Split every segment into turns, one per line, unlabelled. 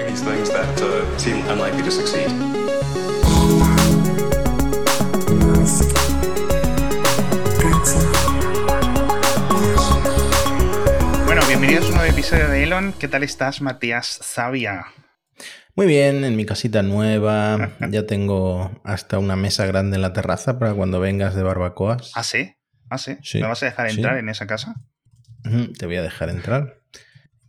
doing these things that uh, seem unlikely to succeed.
Bueno, bienvenidos a un nuevo episodio de Elon. ¿Qué tal estás, Matías Sabia?
Muy bien, en mi casita nueva. ya tengo hasta una mesa grande en la terraza para cuando vengas de barbacoas.
¿Ah, sí? ¿Ah, sí?
Sí,
¿Me vas a dejar
sí.
entrar en esa casa?
Te voy a dejar entrar.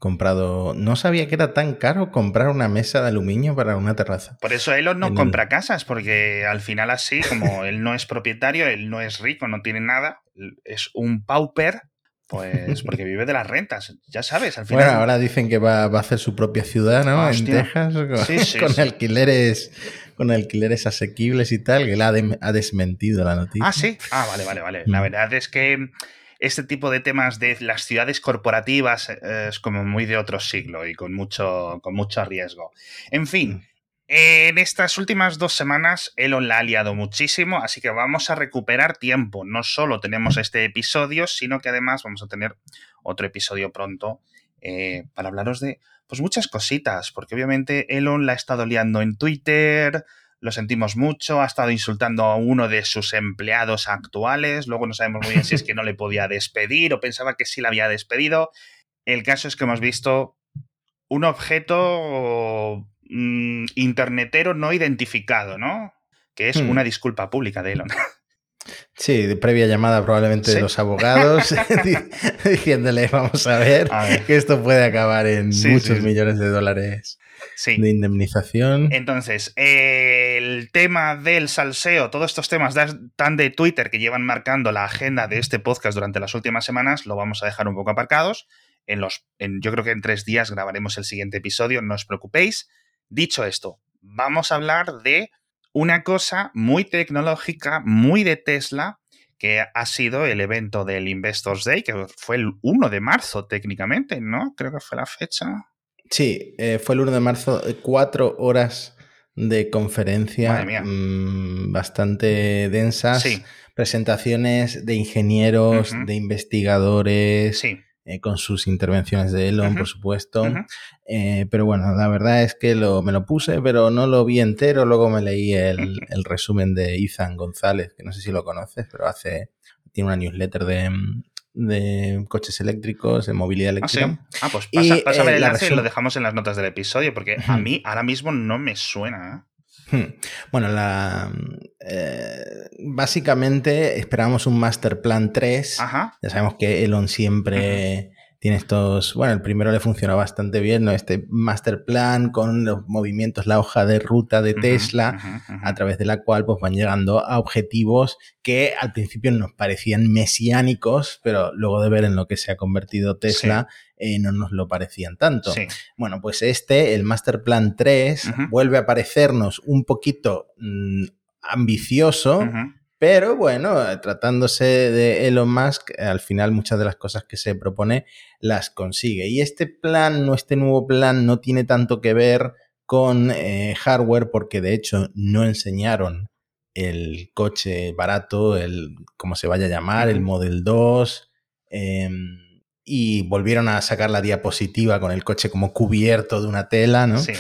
Comprado. No sabía que era tan caro comprar una mesa de aluminio para una terraza.
Por eso Elon no
En el-
compra casas, porque al final así, como él no es propietario, él no es rico, no tiene nada, es un pauper, pues porque vive de las rentas. Ya sabes, al final...
Bueno, ahora dicen que va, va a hacer su propia ciudad, ¿no?
Hostia.
En Texas, con,
Sí, sí,
con
sí.
alquileres, con alquileres asequibles y tal, que él ha, de- ha desmentido la noticia.
Ah, sí. Ah, vale, vale, vale. La
Mm.
verdad es que este tipo de temas de las ciudades corporativas eh, es como muy de otro siglo y con mucho, con mucho riesgo. En fin, en estas últimas dos semanas Elon la ha liado muchísimo, así que vamos a recuperar tiempo. No solo tenemos este episodio, sino que además vamos a tener otro episodio pronto eh, para hablaros de pues muchas cositas, porque obviamente Elon la ha estado liando en Twitter, lo sentimos mucho, ha estado insultando a uno de sus empleados actuales, luego no sabemos muy bien si es que no le podía despedir o pensaba que sí la había despedido. El caso es que hemos visto un objeto mm, internetero no identificado, ¿no? Que es
Hmm.
una disculpa pública de Elon.
Sí, de previa llamada probablemente
Sí.
de los abogados di- diciéndole, vamos a ver,
A ver.
que esto puede acabar en
Sí,
muchos
sí.
millones de dólares
Sí.
de indemnización.
Entonces, el tema del salseo, todos estos temas tan de Twitter que llevan marcando la agenda de este podcast durante las últimas semanas, lo vamos a dejar un poco aparcados. En los, en, yo creo que en tres días grabaremos el siguiente episodio, no os preocupéis. Dicho esto, vamos a hablar de una cosa muy tecnológica, muy de Tesla, que ha sido el evento del Investors Day, que fue el 1 de marzo técnicamente, ¿no? Creo que fue la fecha.
Sí, eh, fue el 1 de marzo, eh, cuatro horas de conferencia mm, bastante densas,
Sí,
presentaciones de ingenieros, de investigadores,
sí.
eh, con sus intervenciones de Elon, por supuesto. Eh, pero bueno, la verdad es que lo, me lo puse, pero no lo vi entero. Luego me leí el, el resumen de Ethan González, que no sé si lo conoces, pero hace tiene una newsletter de, de coches eléctricos, de movilidad
Ah, sí.
eléctrica.
Ah, pues
Y,
pasa, pásame
eh,
el
la
enlace y lo dejamos en las notas del episodio, porque a
Ujú.
mí ahora mismo no me suena. ¿eh?
Hmm. Bueno, la, eh, básicamente esperábamos un Master Plan 3.
Ajá.
Ya sabemos que Elon siempre tiene estos. Bueno, el primero le funcionó bastante bien, ¿no? Este master plan con los movimientos, la hoja de ruta de Tesla, a través de la cual pues, van llegando a objetivos que al principio nos parecían mesiánicos, pero luego de ver en lo que se ha convertido Tesla, eh, no nos lo parecían tanto.
Sí.
Bueno, pues este, el Master Plan 3,
Ujú.
vuelve a parecernos un poquito mm, ambicioso. Pero bueno, eh, tratándose de Elon Musk, eh, al final muchas de las cosas que se propone las consigue. Y este plan, no este nuevo plan, no tiene tanto que ver con eh, hardware, porque de hecho no enseñaron el coche barato, el como se vaya a llamar, el. Model 2. em, y volvieron a sacar la diapositiva con el coche como cubierto de una tela, ¿no?
Sí.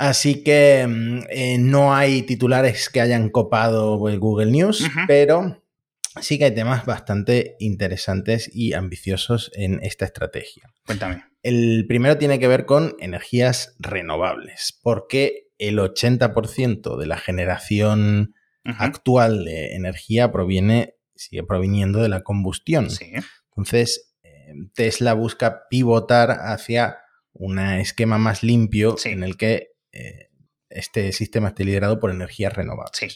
Así que mm, eh, no hay titulares que hayan copado el Google News, pero sí que hay temas bastante interesantes y ambiciosos en esta estrategia.
Cuéntame.
El primero tiene que ver con energías renovables, porque el 80% de la generación actual de energía proviene, sigue proviniendo de la combustión.
Sí.
Entonces, eh, Tesla busca pivotar hacia un esquema más limpio
Sí.
en el que eh, este sistema esté liderado por energías renovables.
Sí.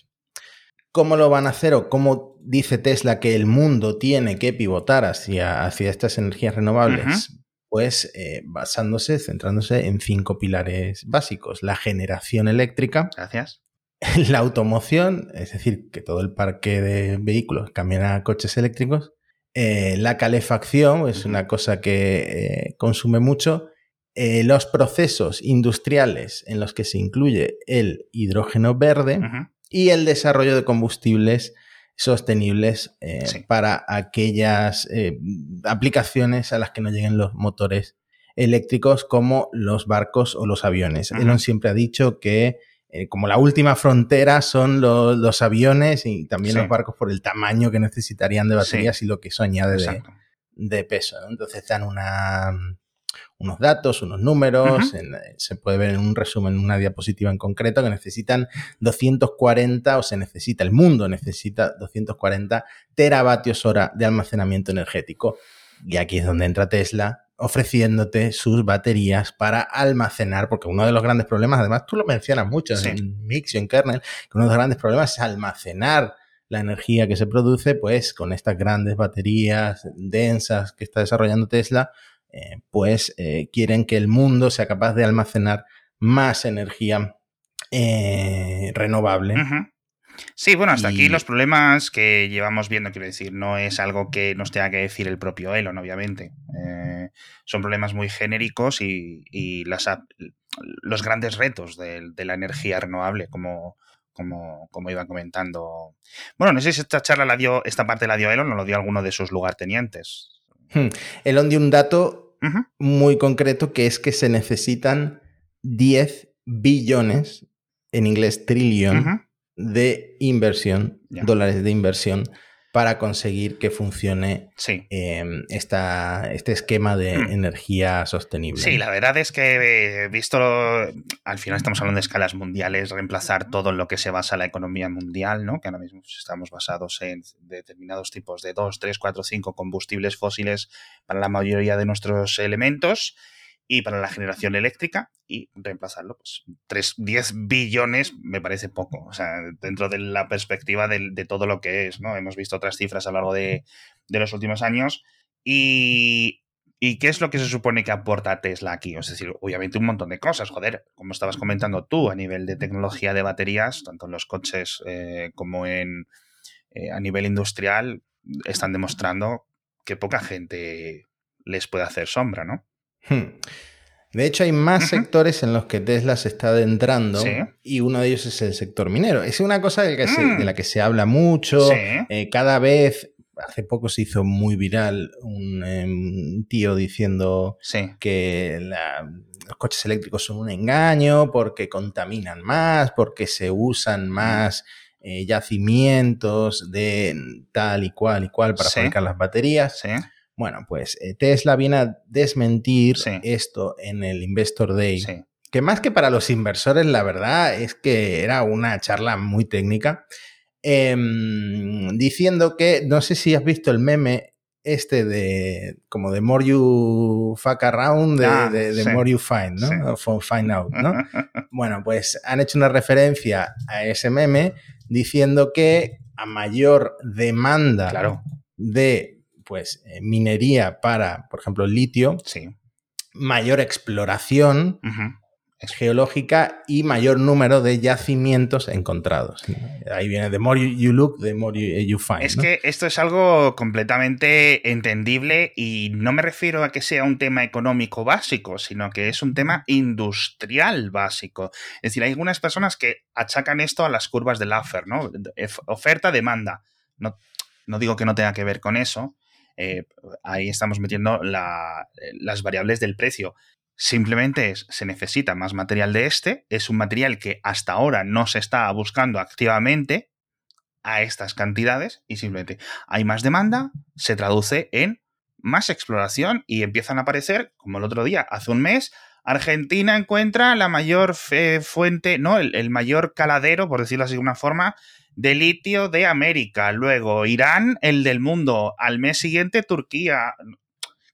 ¿Cómo lo van a hacer o cómo dice Tesla que el mundo tiene que pivotar hacia, hacia estas energías renovables? Pues eh, basándose, centrándose en cinco pilares básicos. La generación eléctrica,
Gracias.
la automoción, es decir, que todo el parque de vehículos cambien a coches eléctricos. Eh, la calefacción es una cosa que eh, consume mucho. Eh, los procesos industriales en los que se incluye el hidrógeno verde y el desarrollo de combustibles sostenibles eh,
Sí.
para aquellas eh, aplicaciones a las que no lleguen los motores eléctricos como los barcos o los aviones. Elon siempre ha dicho que eh, como la última frontera son los, aviones y también los barcos por el tamaño que necesitarían de baterías y lo que eso añade de, peso. Entonces dan una, unos datos, unos números, eh, se puede ver en un resumen, en una diapositiva en concreto, que necesitan 240 o se necesita, el mundo necesita 240 teravatios hora de almacenamiento energético. Y aquí es donde entra Tesla ofreciéndote sus baterías para almacenar, porque uno de los grandes problemas, además tú lo mencionas mucho en Mix y en Kernel, que uno de los grandes problemas es almacenar la energía que se produce, pues con estas grandes baterías densas que está desarrollando Tesla, eh, pues eh, quieren que el mundo sea capaz de almacenar más energía eh, renovable.
Sí, bueno, hasta aquí los problemas que llevamos viendo, quiero decir, no es algo que nos tenga que decir el propio Elon, obviamente. Eh, son problemas muy genéricos y, las, los grandes retos de, la energía renovable, como, como, como, iba comentando. Bueno, no sé si esta charla la dio, esta parte la dio Elon o lo dio alguno de sus lugartenientes.
Hmm. Elon dio un dato muy concreto que es que se necesitan 10 billones, en inglés trillón, de inversión, dólares de inversión, para conseguir que funcione em, este esquema de hmm. energía sostenible.
Sí, la verdad es que visto, al final estamos hablando de escalas mundiales, reemplazar todo en lo que se basa la economía mundial, ¿no? que ahora mismo estamos basados en determinados tipos de 2, 3, 4, 5 combustibles fósiles para la mayoría de nuestros elementos y para la generación eléctrica y reemplazarlo, pues 3, 10 billones me parece poco, o sea, dentro de la perspectiva de, todo lo que es, ¿no? Hemos visto otras cifras a lo largo de, los últimos años y, y, ¿qué es lo que se supone que aporta Tesla aquí? Es decir, obviamente un montón de cosas, joder, como estabas comentando tú, a nivel de tecnología de baterías, tanto en los coches eh, como en, eh, a nivel industrial, están demostrando que poca gente les puede hacer sombra, ¿no?
Hmm. De hecho, hay más sectores en los que Tesla se está adentrando y uno de ellos es el sector minero. Es una cosa de, mm. la que se habla mucho. Eh, cada vez, hace poco se hizo muy viral un em, tío diciendo que los coches eléctricos son un engaño porque contaminan más, porque se usan mm. más eh, yacimientos de tal y cual y cual para fabricar las baterías. Bueno, pues eh, Tesla viene a desmentir esto en el Investor Day. Que más que para los inversores, la verdad es que era una charla muy técnica. Em, diciendo que, no sé si has visto el meme este de como de more you fuck around, de, ah, more you find, ¿no? find out, ¿no? bueno, pues han hecho una referencia a ese meme diciendo que a mayor demanda
claro.
de pues eh, minería para, por ejemplo, litio,
sí.
mayor exploración geológica y mayor número de yacimientos encontrados. Ahí viene, the more you look, the more you, find.
Es que esto es algo completamente entendible y no me refiero a que sea un tema económico básico, sino que es un tema industrial básico. Es decir, hay algunas personas que achacan esto a las curvas de Laffer, ¿no? Oferta-demanda. No, no digo que no tenga que ver con eso, eh, ahí estamos metiendo las variables del precio. Simplemente es, se necesita más material de este, es un material que hasta ahora no se está buscando activamente a estas cantidades y simplemente hay más demanda, se traduce en más exploración y empiezan a aparecer, como el otro día, hace un mes, Argentina encuentra la mayor fuente, no, el, mayor caladero, por decirlo así de una forma, de litio de América. Luego Irán, el del mundo. Al mes siguiente Turquía.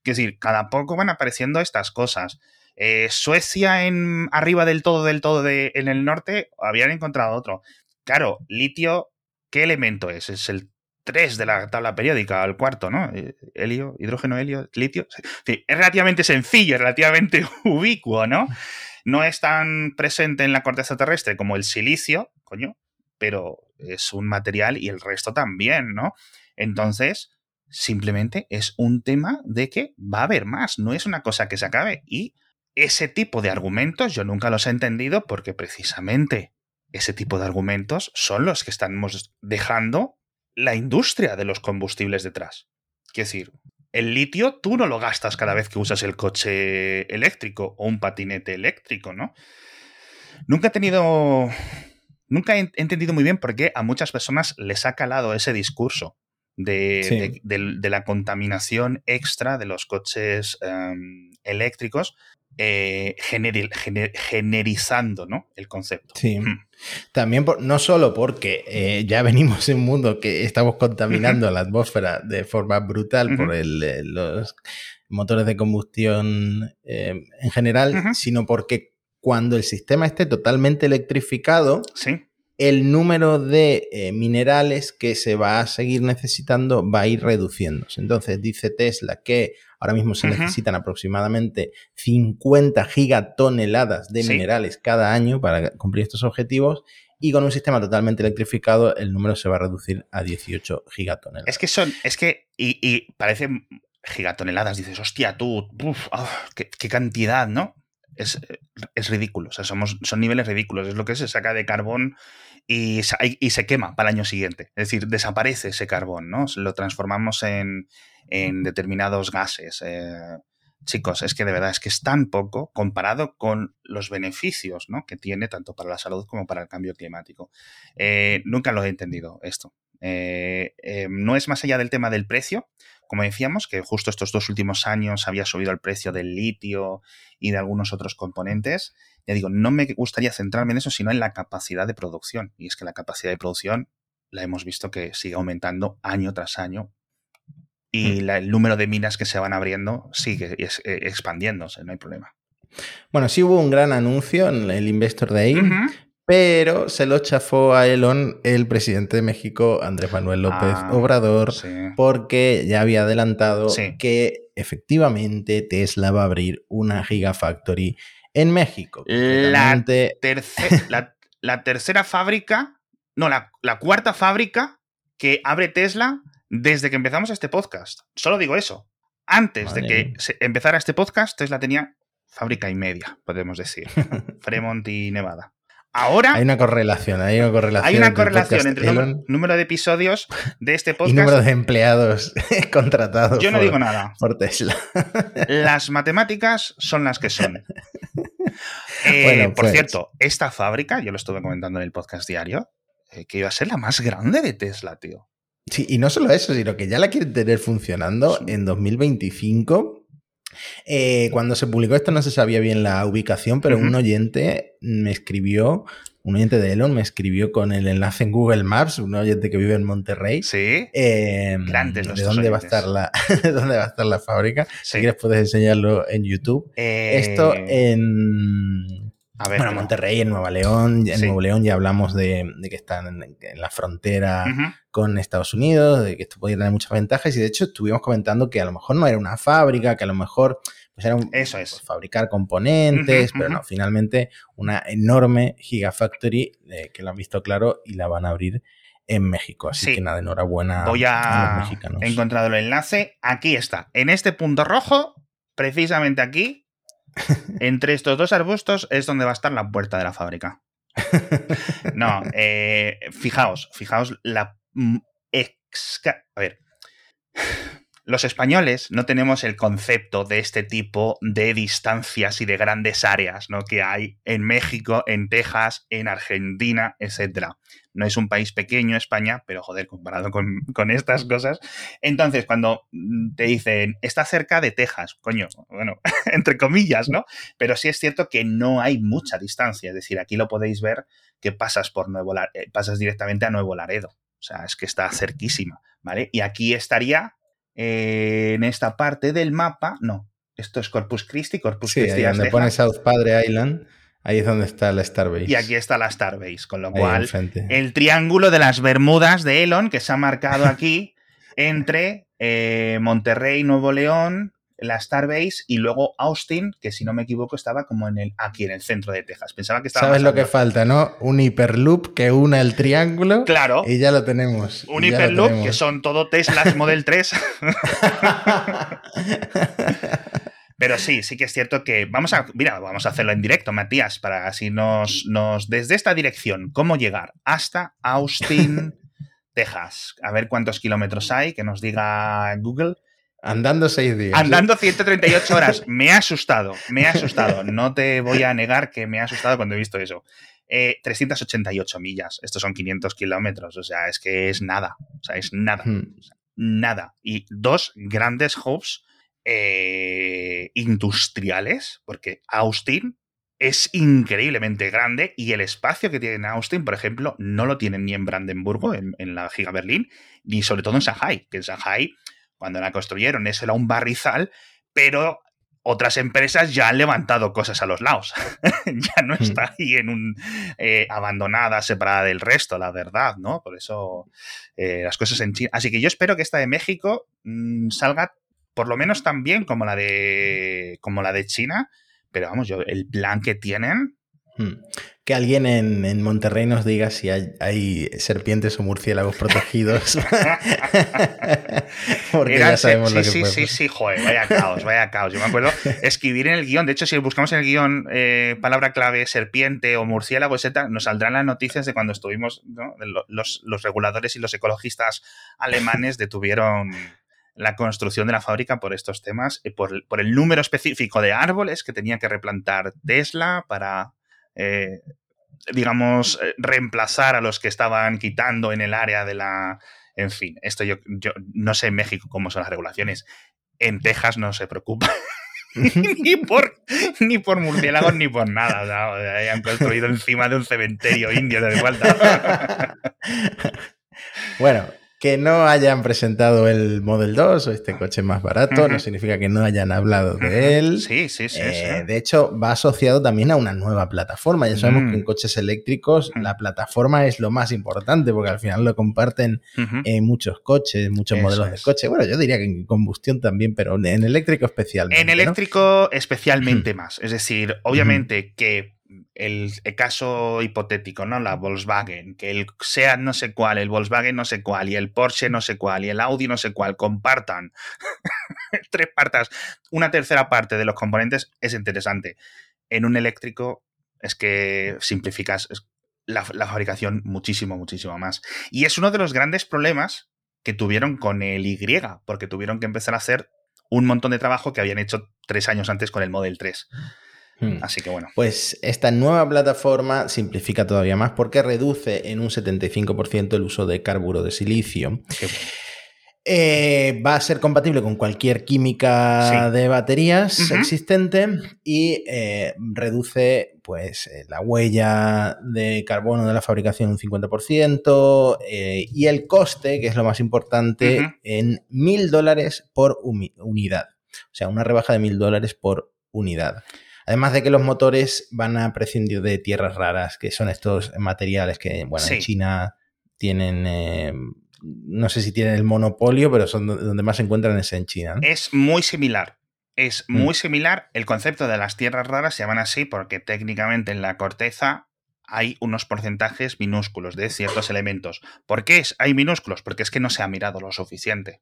Es decir, cada poco van apareciendo estas cosas. Eh, Suecia en arriba del todo, del todo de, en el norte, habían encontrado otro. Claro, litio, ¿qué elemento es? Es el 3 de la tabla periódica, el cuarto, ¿no? Eh, helio, hidrógeno, helio, litio. es relativamente sencillo, es relativamente ubicuo, ¿no? No es tan presente en la corteza terrestre como el silicio, coño, pero es un material y el resto también, ¿no? Entonces, simplemente es un tema de que va a haber más, no es una cosa que se acabe. Y ese tipo de argumentos yo nunca los he entendido porque precisamente ese tipo de argumentos son los que estamos dejando la industria de los combustibles detrás. Quiero decir, el litio tú no lo gastas cada vez que usas el coche eléctrico o un patinete eléctrico, ¿no? Nunca he tenido. Nunca he entendido muy bien por qué a muchas personas les ha calado ese discurso de, la contaminación extra de los coches em, eléctricos, eh, generizando ¿no? el concepto.
Sí. También, no solo porque eh, ya venimos en un mundo que estamos contaminando la atmósfera de forma brutal por el, los motores de combustión em, en general, sino porque cuando el sistema esté totalmente electrificado,
¿Sí?
El número de eh, minerales que se va a seguir necesitando va a ir reduciéndose. Entonces dice Tesla que ahora mismo se necesitan aproximadamente 50 gigatoneladas de minerales cada año para cumplir estos objetivos y con un sistema totalmente electrificado el número se va a reducir a 18 gigatoneladas.
Es que son, es que, y, y parecen gigatoneladas, dices, hostia, tú, ah, qué, cantidad, ¿no? Es, es, ridículo. O sea, somos, son niveles ridículos. Es lo que se saca de carbón y, se quema para el año siguiente. Es decir, desaparece ese carbón, ¿no? Lo transformamos en, determinados gases. Eh, chicos, es que de verdad es que es tan poco comparado con los beneficios ¿no? que tiene tanto para la salud como para el cambio climático. Eh, nunca lo he entendido esto. Eh, no es más allá del tema del precio, como decíamos, que justo estos dos últimos años había subido el precio del litio y de algunos otros componentes. Ya digo, no me gustaría centrarme en eso, sino en la capacidad de producción. Y es que la capacidad de producción la hemos visto que sigue aumentando año tras año. Y mm. el número de minas que se van abriendo sigue eh, expandiéndose, no hay problema.
Bueno, sí hubo un gran anuncio en el Investor Day, pero se lo chafó a Elon el presidente de México, Andrés Manuel López ah, Obrador, porque ya había adelantado que efectivamente Tesla va a abrir una Gigafactory en México.
La, la, tercera fábrica, no, la, cuarta fábrica que abre Tesla desde que empezamos este podcast. Solo digo eso. Antes de que empezara este podcast, Tesla tenía fábrica y media, podemos decir. Fremont y Nevada. Ahora.
Hay una correlación, hay una correlación.
Hay una correlación entre el número de episodios de este podcast.
Y número de empleados contratados.
Yo no digo nada.
Por Tesla.
Las matemáticas son las que son. Eh, por pues. cierto, esta fábrica, yo lo estuve comentando en el podcast diario, eh, que iba a ser la más grande de Tesla, tío.
Sí, y no solo eso, sino que ya la quieren tener funcionando en 2025 eh, cuando se publicó esto no se sabía bien la ubicación, pero un oyente me escribió, un oyente de Elon me escribió con el enlace en Google Maps, un oyente que vive en Monterrey.
Sí.
Eh, de dónde va a estar la, dónde va a estar la fábrica. Si quieres puedes enseñarlo en YouTube. Esto eh, en bueno, Monterrey, en Nueva León, en Nuevo León ya hablamos de, que están en, la frontera con Estados Unidos, de que esto podía tener muchas ventajas y de hecho estuvimos comentando que a lo mejor no era una fábrica, que a lo mejor pues era un,
Eso es. Pues,
fabricar componentes, pero no, finalmente una enorme gigafactory eh, que lo han visto claro y la van a abrir en México. Así que nada, enhorabuena
Voy a, a los mexicanos. He encontrado el enlace, aquí está, en este punto rojo, precisamente aquí, entre estos dos arbustos es donde va a estar la puerta de la fábrica. No, eh, fijaos, fijaos la mm, A ver. Los españoles no tenemos el concepto de este tipo de distancias y de grandes áreas ¿no? que hay en México, en Texas, en Argentina, etc. No es un país pequeño España, pero joder, comparado con, estas cosas. Entonces, cuando te dicen, está cerca de Texas, coño, bueno, entre comillas, ¿no? Pero sí es cierto que no hay mucha distancia. Es decir, aquí lo podéis ver que pasas por Nuevo eh, pasas directamente a Nuevo Laredo. O sea, es que está cerquísima, ¿vale? Y aquí estaría eh, en esta parte del mapa, no, esto es Corpus Christi, Corpus
sí,
Christi.
Ahí donde pone South Padre Island, ahí es donde está la Starbase.
Y aquí está la Starbase, con lo cual el triángulo de las Bermudas de Elon que se ha marcado aquí entre eh, Monterrey, Nuevo León, la Starbase y luego Austin, que si no me equivoco estaba como en el aquí en el centro de Texas. Pensaba que estaba
¿Sabes lo que falta, no? Un hiperloop que una el triángulo.
Claro.
Y ya lo tenemos.
Un hiperloop que son todo Teslas Model 3. Pero sí, sí que es cierto que vamos a, mira, vamos a hacerlo en directo, Matías, para así nos, nos desde esta dirección, cómo llegar hasta Austin, Texas. A ver cuántos kilómetros hay, que nos diga Google.
Andando seis días.
Andando 138 horas. Me ha asustado, me ha asustado. No te voy a negar que me ha asustado cuando he visto eso. 388 eh, millas. Estos son 500 kilómetros. O sea, es que es nada. O sea, es nada. Hmm. nada. Y dos grandes hubs eh, industriales, porque Austin es increíblemente grande y el espacio que tiene en Austin, por ejemplo, no lo tienen ni en Brandenburgo, en, la Giga Berlín, ni sobre todo en Shanghai, que en Shanghai, cuando la construyeron, eso era un barrizal, pero otras empresas ya han levantado cosas a los lados. ya no hmm. está ahí en un eh, abandonada, separada del resto, la verdad, ¿no? Por eso eh, las cosas en China. Así que yo espero que esta de México mm, salga por lo menos tan bien como la de. como la de China. Pero vamos, yo, el plan que tienen
Hmm. Que alguien en, Monterrey nos diga si hay, serpientes o murciélagos protegidos.
Porque ya sabemos lo que Sí, sí, sí, joder, vaya caos, vaya caos. Yo me acuerdo escribir en el guion, de hecho, si buscamos en el guion eh, palabra clave serpiente o murciélago, etc., nos saldrán las noticias de cuando estuvimos, los, los reguladores y los ecologistas alemanes detuvieron la construcción de la fábrica por estos temas, y por, por, el número específico de árboles que tenía que replantar Tesla para eh, digamos, eh, reemplazar a los que estaban quitando en el área de la... En fin, esto yo, yo no sé en México cómo son las regulaciones. En Texas no se preocupa. ni, por, ni por murciélagos ni por nada. O sea, han construido encima de un cementerio indio de vuelta.
bueno, que no hayan presentado el Model 2 o este coche más barato no significa que no hayan hablado de él.
Sí, sí, sí,
eh, De hecho, va asociado también a una nueva plataforma. Ya sabemos que en mm. coches eléctricos la plataforma es lo más importante porque al final lo comparten en muchos coches, muchos modelos de coche. Bueno, yo diría que en combustión también, pero en eléctrico especialmente.
En eléctrico especialmente más. Es decir, obviamente que el, caso hipotético, ¿no? La Volkswagen, que el SEAT no sé cuál, el Volkswagen no sé cuál, y el Porsche no sé cuál, y el Audi no sé cuál, compartan tres partes, una tercera parte de los componentes es interesante. En un eléctrico es que simplificas la, la fabricación muchísimo, muchísimo más. Y es uno de los grandes problemas que tuvieron con el Y, porque tuvieron que empezar a hacer un montón de trabajo que habían hecho tres años antes con el Model 3. Hmm. Así que bueno.
Pues esta nueva plataforma simplifica todavía más porque reduce en un 75% el uso de carburo de silicio. Eh, va a ser compatible con cualquier química de baterías existente y eh, reduce pues, eh, la huella de carbono de la fabricación un 50% y el coste, que es lo más importante, en mil dólares por unidad. O sea, una rebaja de mil dólares por unidad. Además de que los motores van a prescindir de tierras raras, que son estos materiales que, bueno, en China tienen, eh, no sé si tienen el monopolio, pero son donde más se encuentran es en China.
Es muy similar. Es mm. muy similar. El concepto de las tierras raras se llaman así porque técnicamente en la corteza hay unos porcentajes minúsculos de ciertos elementos. ¿Por qué hay minúsculos? Porque es que no se ha mirado lo suficiente.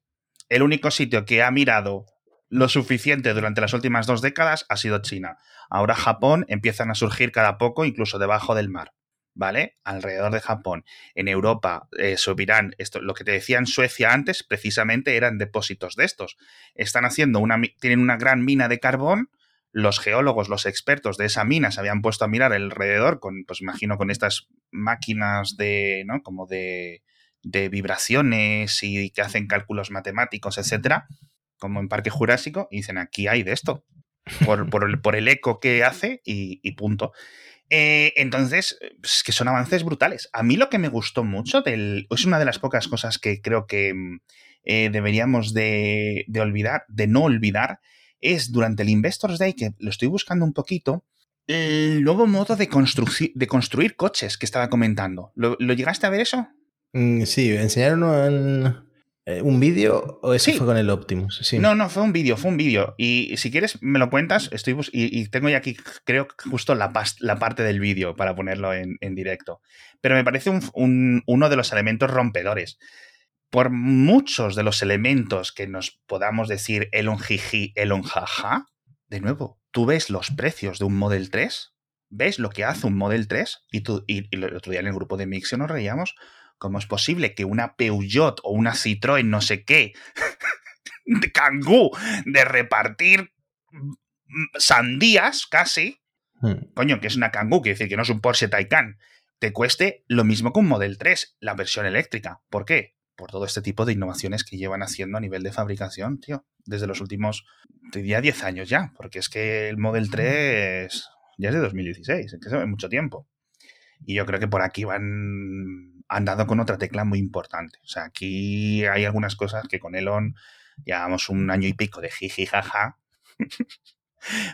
El único sitio que ha mirado lo suficiente durante las últimas dos décadas ha sido China. Ahora Japón empiezan a surgir cada poco, incluso debajo del mar. ¿Vale? Alrededor de Japón. En Europa eh, subirán, esto, lo que te decía en Suecia antes, precisamente eran depósitos de estos. Están haciendo una, tienen una gran mina de carbón. Los geólogos, los expertos de esa mina se habían puesto a mirar alrededor con, pues imagino, con estas máquinas de, ¿no? Como de, de vibraciones y que hacen cálculos matemáticos, etcétera como en Parque Jurásico, y dicen, aquí hay de esto, por, por, el, eco que hace y, punto. Eh, entonces, es que son avances brutales. A mí lo que me gustó mucho, del, es una de las pocas cosas que creo que mm, eh, deberíamos de, olvidar, de no olvidar, es durante el Investors Day, que lo estoy buscando un poquito, el nuevo modo de, de construir coches que estaba comentando. ¿Lo, llegaste a ver eso?
Mm, sí, enseñaron en, ¿Un vídeo o eso fue con el Optimus? Sí.
No, no, fue un vídeo, fue un vídeo. Y si quieres, me lo cuentas. Estoy y, tengo ya aquí, creo justo la, la parte del vídeo para ponerlo en, directo. Pero me parece uno de los elementos rompedores. Por muchos de los elementos que nos podamos decir el un jiji, el un jaja, de nuevo, tú ves los precios de un Model 3, ves lo que hace un Model 3, y, tú, y, el otro día en el grupo de Mixio nos reíamos ¿Cómo es posible que una Peugeot o una Citroën no sé qué de cangú, de repartir sandías casi,
Hmm.
coño, que es una Kangoo, quiere decir que no es un Porsche Taycan, te cueste lo mismo que un Model 3, la versión eléctrica. ¿Por qué? Por todo este tipo de innovaciones que llevan haciendo a nivel de fabricación, tío, desde los últimos, te diría 10 años ya, porque es que el Model 3 ya es de 2016, es que es mucho tiempo. Y yo creo que por aquí van han dado con otra tecla muy importante. O sea, aquí hay algunas cosas que con Elon llevamos un año y pico de jiji jaja.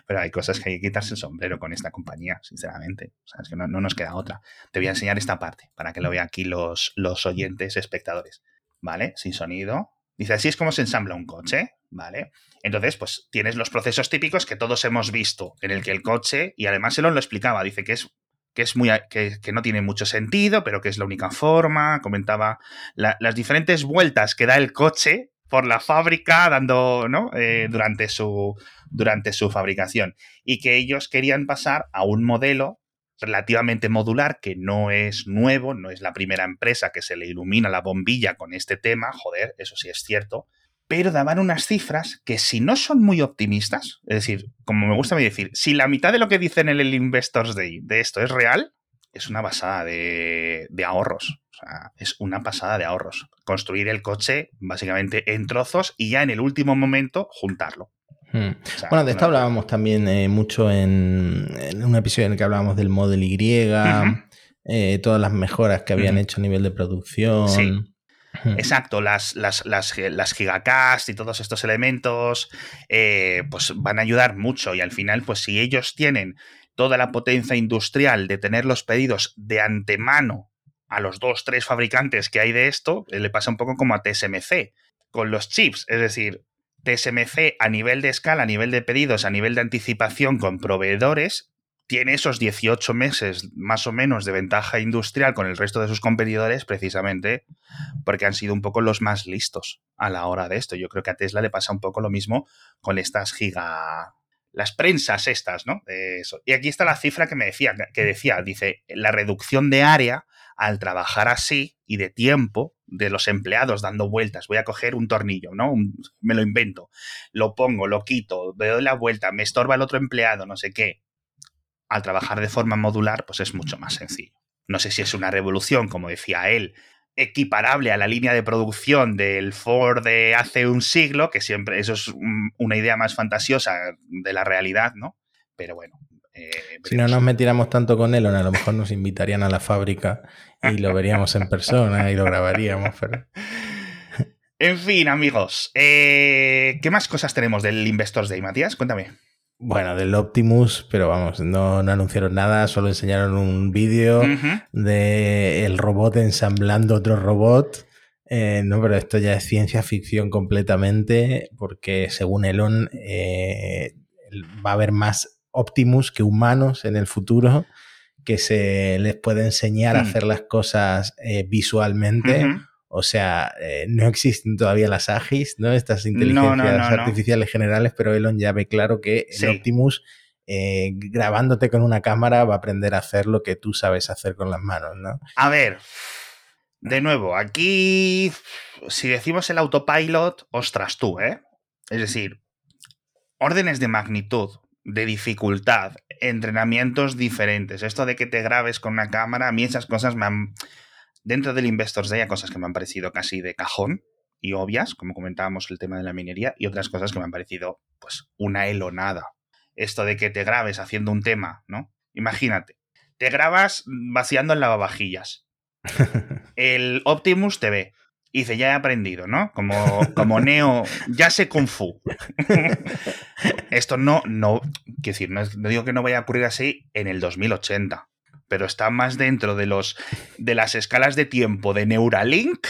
Pero hay cosas que hay que quitarse el sombrero con esta compañía, sinceramente. O sea, es que no, no nos queda otra. Te voy a enseñar esta parte para que lo vean aquí los, los oyentes, espectadores. ¿Vale? Sin sonido. Dice, así es como se ensambla un coche, ¿vale? Entonces, pues tienes los procesos típicos que todos hemos visto, en el que el coche, y además Elon lo explicaba, dice que es que es muy que, que no tiene mucho sentido, pero que es la única forma. Comentaba la- las diferentes vueltas que da el coche por la fábrica, dando, ¿no? Eh, durante su durante su fabricación. Y que ellos querían pasar a un modelo relativamente modular, que no es nuevo, no es la primera empresa que se le ilumina la bombilla con este tema, joder, eso sí es cierto, pero daban unas cifras que si no son muy optimistas, es decir, como me gusta a mí decir, si la mitad de lo que dicen en el Investors Day de esto es real, es una pasada de, de ahorros. O sea, es una pasada de ahorros. Construir el coche básicamente en trozos y ya en el último momento juntarlo.
Hmm.
O sea,
Bueno, de esto hablábamos también eh, mucho en, en un episodio en el que hablábamos del Model Y, eh, todas las mejoras que habían hecho a nivel de producción.
Sí. Exacto, las, las, las, las gigacast y todos estos elementos eh, pues van a ayudar mucho y al final pues si ellos tienen toda la potencia industrial de tener los pedidos de antemano a los dos, tres fabricantes que hay de esto, eh, le pasa un poco como a TSMC con los chips, es decir, TSMC a nivel de escala, a nivel de pedidos, a nivel de anticipación con proveedores, tiene esos 18 meses más o menos de ventaja industrial con el resto de sus competidores precisamente porque han sido un poco los más listos a la hora de esto. Yo creo que a Tesla le pasa un poco lo mismo con estas giga... las prensas estas, ¿no? Eso. Y aquí está la cifra que me decía, que decía, dice, la reducción de área al trabajar así y de tiempo de los empleados dando vueltas. Voy a coger un tornillo, ¿no? Un- me lo invento. Lo pongo, lo quito, le doy la vuelta, me estorba el otro empleado, no sé qué. Al trabajar de forma modular, pues es mucho más sencillo. No sé si es una revolución, como decía él, equiparable a la línea de producción del Ford de hace un siglo, que siempre eso es un- una idea más fantasiosa de la realidad, ¿no? Pero bueno. eh,
Si no nos metiéramos tanto con Elon, a lo mejor nos invitarían a la fábrica y lo veríamos en persona y lo grabaríamos. Pero...
En fin, amigos, eh, ¿qué más cosas tenemos del Investors Day, Matías? Cuéntame.
Bueno, del Optimus, pero vamos, no, no anunciaron nada, solo enseñaron un vídeo de el robot ensamblando otro robot. Eh, no, pero esto ya es ciencia ficción completamente, porque según Elon eh, va a haber más Optimus que humanos en el futuro, que se les puede enseñar a
Mm.
hacer las cosas eh, visualmente. O sea, eh, no existen todavía las AGIs, ¿no? Estas inteligencias
no, no, no.
artificiales generales, pero Elon ya ve claro que el
Sí.
Optimus, eh, grabándote con una cámara, va a aprender a hacer lo que tú sabes hacer con las manos, ¿no?
A ver, de nuevo, aquí, si decimos el autopilot, ostras tú, ¿eh? Es decir, órdenes de magnitud, de dificultad, entrenamientos diferentes. Esto de que te grabes con una cámara, a mí esas cosas me han... Dentro del Investors Day hay cosas que me han parecido casi de cajón y obvias, como comentábamos el tema de la minería, y otras cosas que me han parecido, pues, una elonada. Esto de que te grabes haciendo un tema, ¿no? Imagínate, te grabas vaciando en lavavajillas. El Optimus te ve y dice, ya he aprendido, ¿no? Como, como Neo, ya sé Kung Fu. Esto no, no, quiero decir, no, digo que no vaya a ocurrir así en el 2080, pero está más dentro de, los, de las escalas de tiempo de Neuralink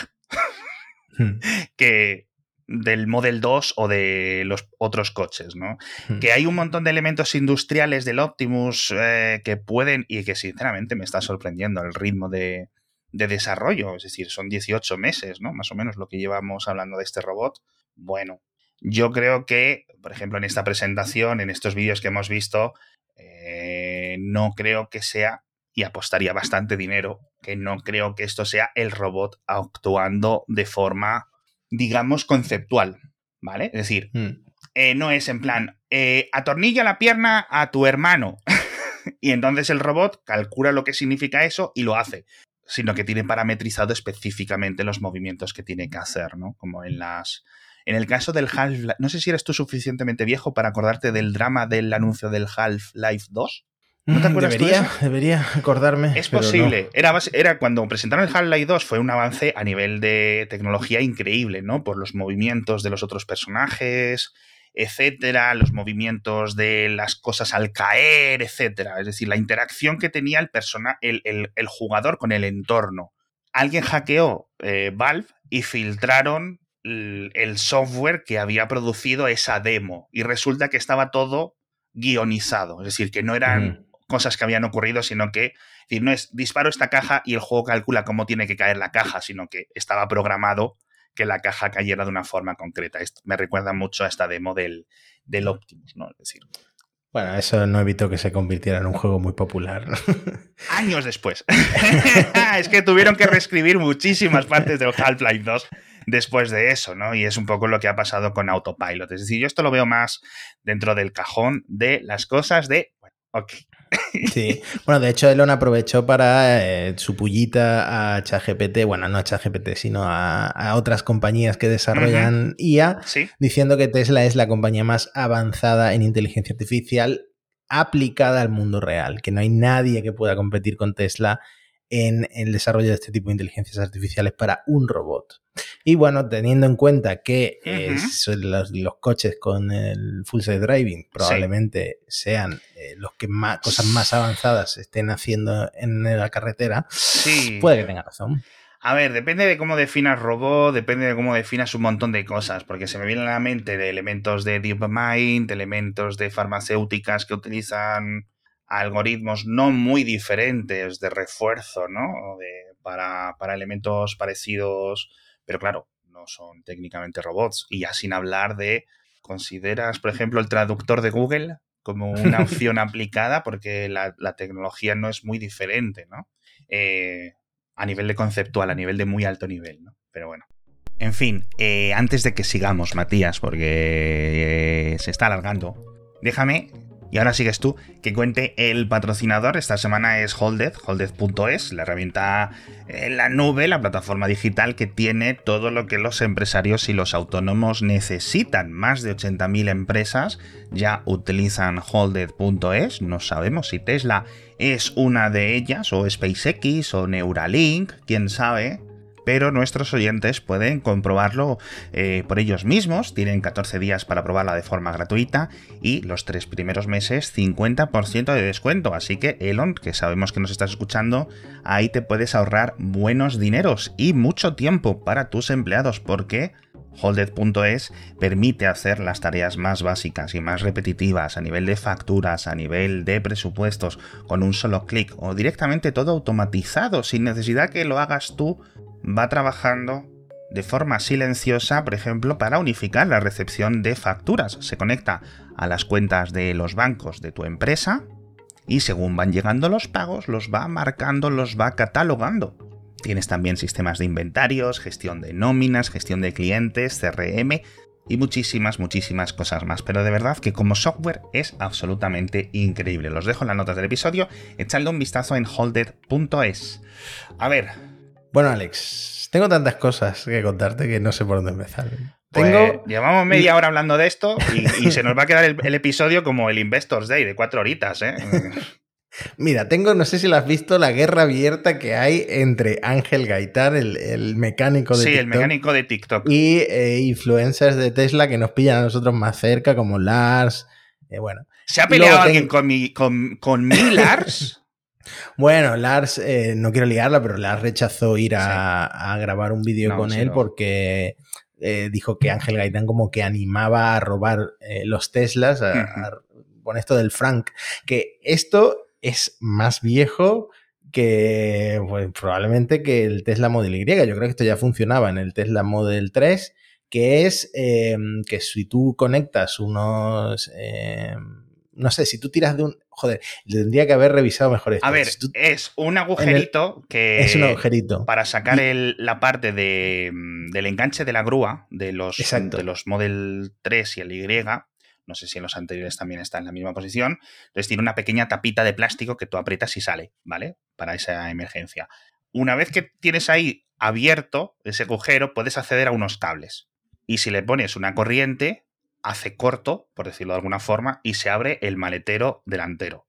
que del Model 2 o de los otros coches, ¿no? Que hay un montón de elementos industriales del Optimus eh, que pueden y que sinceramente me está sorprendiendo el ritmo de, de desarrollo. Es decir, son 18 meses, ¿no? Más o menos lo que llevamos hablando de este robot. Bueno, yo creo que, por ejemplo, en esta presentación, en estos vídeos que hemos visto, eh, no creo que sea, y apostaría bastante dinero, que no creo que esto sea el robot actuando de forma, digamos, conceptual. ¿vale? Es decir, mm. eh, no es en plan, eh, atornilla la pierna a tu hermano. y entonces el robot calcula lo que significa eso y lo hace. Sino que tiene parametrizado específicamente los movimientos que tiene que hacer, ¿no? Como en las. En el caso del Half-Life. No sé si eres tú suficientemente viejo para acordarte del drama del anuncio del Half-Life 2.
¿No te acuerdas debería, debería acordarme.
Es posible. Era, era cuando presentaron el Half-Life 2, fue un avance a nivel de tecnología increíble, ¿no? Por los movimientos de los otros personajes, etcétera, los movimientos de las cosas al caer, etcétera. Es decir, la interacción que tenía el, persona, el, jugador con el entorno. Alguien hackeó eh, Valve y filtraron el software que había producido esa demo. Y resulta que estaba todo guionizado. Es decir, que no eran cosas que habían ocurrido, sino que decir, no es disparo esta caja y el juego calcula cómo tiene que caer la caja, sino que estaba programado que la caja cayera de una forma concreta. Esto me recuerda mucho a esta demo del, del Optimus, ¿no? Es decir.
Bueno, eso no evitó que se convirtiera en un juego muy popular.
Años después. es que tuvieron que reescribir muchísimas partes del Half-Life 2 después de eso, ¿no? Y es un poco lo que ha pasado con Autopilot. Es decir, yo esto lo veo más dentro del cajón de las cosas de, bueno, ok,
Sí, bueno, de hecho Elon aprovechó para eh, su pullita a ChatGPT, bueno, no a ChatGPT, sino a, otras compañías que desarrollan IA, diciendo que Tesla es la compañía más avanzada en inteligencia artificial aplicada al mundo real, que no hay nadie que pueda competir con Tesla en el desarrollo de este tipo de inteligencias artificiales para un robot. Y bueno, teniendo en cuenta que eh, los, coches con el full self driving probablemente sean eh, los que más cosas más avanzadas estén haciendo en la carretera, puede que tenga razón.
A ver, depende de cómo definas robot, depende de cómo definas un montón de cosas, porque se me viene a la mente de elementos de DeepMind, elementos de farmacéuticas que utilizan algoritmos no muy diferentes de refuerzo, ¿no? para, para elementos parecidos pero claro, no son técnicamente robots. Y ya sin hablar de, ¿consideras, por ejemplo, el traductor de Google como una opción aplicada? Porque la, tecnología no es muy diferente, ¿no? Eh, a nivel de conceptual, a nivel de muy alto nivel, ¿no? Pero bueno. En fin, eh, antes de que sigamos, Matías, porque eh, se está alargando, déjame y ahora sigues tú, que cuente el patrocinador. Esta semana es Holded, holded.es, la herramienta en la nube, la plataforma digital que tiene todo lo que los empresarios y los autónomos necesitan. Más de 80.000 empresas ya utilizan Holded.es. No sabemos si Tesla es una de ellas, o SpaceX, o Neuralink, quién sabe pero nuestros oyentes pueden comprobarlo eh, por ellos mismos. Tienen 14 días para probarla de forma gratuita y los tres primeros meses 50% de descuento. Así que Elon, que sabemos que nos estás escuchando, ahí te puedes ahorrar buenos dineros y mucho tiempo para tus empleados porque Holded.es permite hacer las tareas más básicas y más repetitivas a nivel de facturas, a nivel de presupuestos, con un solo clic o directamente todo automatizado sin necesidad que lo hagas tú va trabajando de forma silenciosa, por ejemplo, para unificar la recepción de facturas. Se conecta a las cuentas de los bancos de tu empresa y según van llegando los pagos, los va marcando, los va catalogando. Tienes también sistemas de inventarios, gestión de nóminas, gestión de clientes, CRM y muchísimas, muchísimas cosas más. Pero de verdad que como software es absolutamente increíble. Los dejo en las notas del episodio. Echadle un vistazo en holded.es. A ver,
bueno, Alex, tengo tantas cosas que contarte que no sé por dónde empezar.
Pues, tengo... Llevamos media hora hablando de esto y, se nos va a quedar el, episodio como el Investors Day de cuatro horitas, ¿eh?
Mira, tengo, no sé si lo has visto, la guerra abierta que hay entre Ángel Gaitán, el, mecánico de
TikTok. Sí, el mecánico de TikTok.
Y eh, influencers de Tesla que nos pillan a nosotros más cerca, como Lars. Eh, bueno.
¿Se ha peleado alguien con mi, con, con mi Lars?
Bueno, Lars, eh, no quiero liarla, pero Lars rechazó ir a, grabar un vídeo con él porque eh, dijo que Ángel Gaitán como que animaba a robar eh, los Teslas con esto del Frank. Que esto es más viejo que pues, probablemente que el Tesla Model Y. Yo creo que esto ya funcionaba en el Tesla Model 3, que es que si tú conectas unos no sé, si tú tiras de un... Joder, tendría que haber revisado mejor esto.
A ver, es un agujerito que.
es un agujerito.
Para sacar el- la parte de, mm, del enganche de la grúa de los,
Exacto.
de los Model 3 y el Y, no sé si en los anteriores también está en la misma posición, entonces tiene una pequeña tapita de plástico que tú aprietas y sale, ¿vale? Para esa emergencia. Una vez que tienes ahí abierto ese agujero, puedes acceder a unos cables. Y si le pones una corriente, hace corto, por decirlo de alguna forma, y se abre el maletero delantero.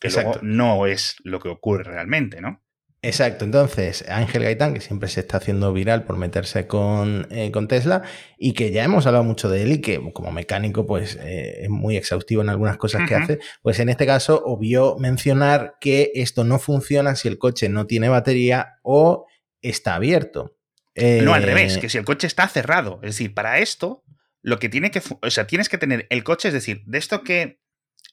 Que luego
Exacto.
no es lo que ocurre realmente, ¿no?
Exacto, entonces Ángel Gaitán, que siempre se está haciendo viral por meterse con, eh, con Tesla y que ya hemos hablado mucho de él y que como mecánico pues eh, es muy exhaustivo en algunas cosas que hace, pues en este caso obvió mencionar que esto no funciona si el coche no tiene batería o está abierto.
No, al
Eh,
revés, que si el coche está cerrado. Es decir, para esto, lo que tiene que. O sea, tienes que tener el coche, es decir, de esto que.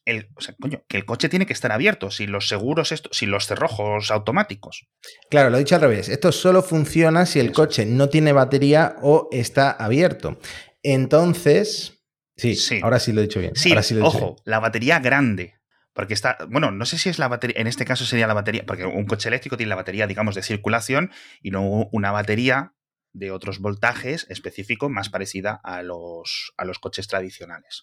El, o sea, coño, que el coche tiene que estar abierto, si los seguros, esto, si los cerrojos automáticos.
Claro, lo he dicho al revés. Esto solo funciona si el
Eso
coche no tiene batería o está abierto. Entonces, sí,
Sí.
ahora sí lo he dicho bien.
Sí,
ahora sí lo he dicho
ojo, la batería grande. Porque está. Bueno, no sé si es la batería. En este caso sería la batería. Porque un coche eléctrico tiene la batería, digamos, de circulación y no una batería de otros voltajes específico más parecida a los, a los coches tradicionales.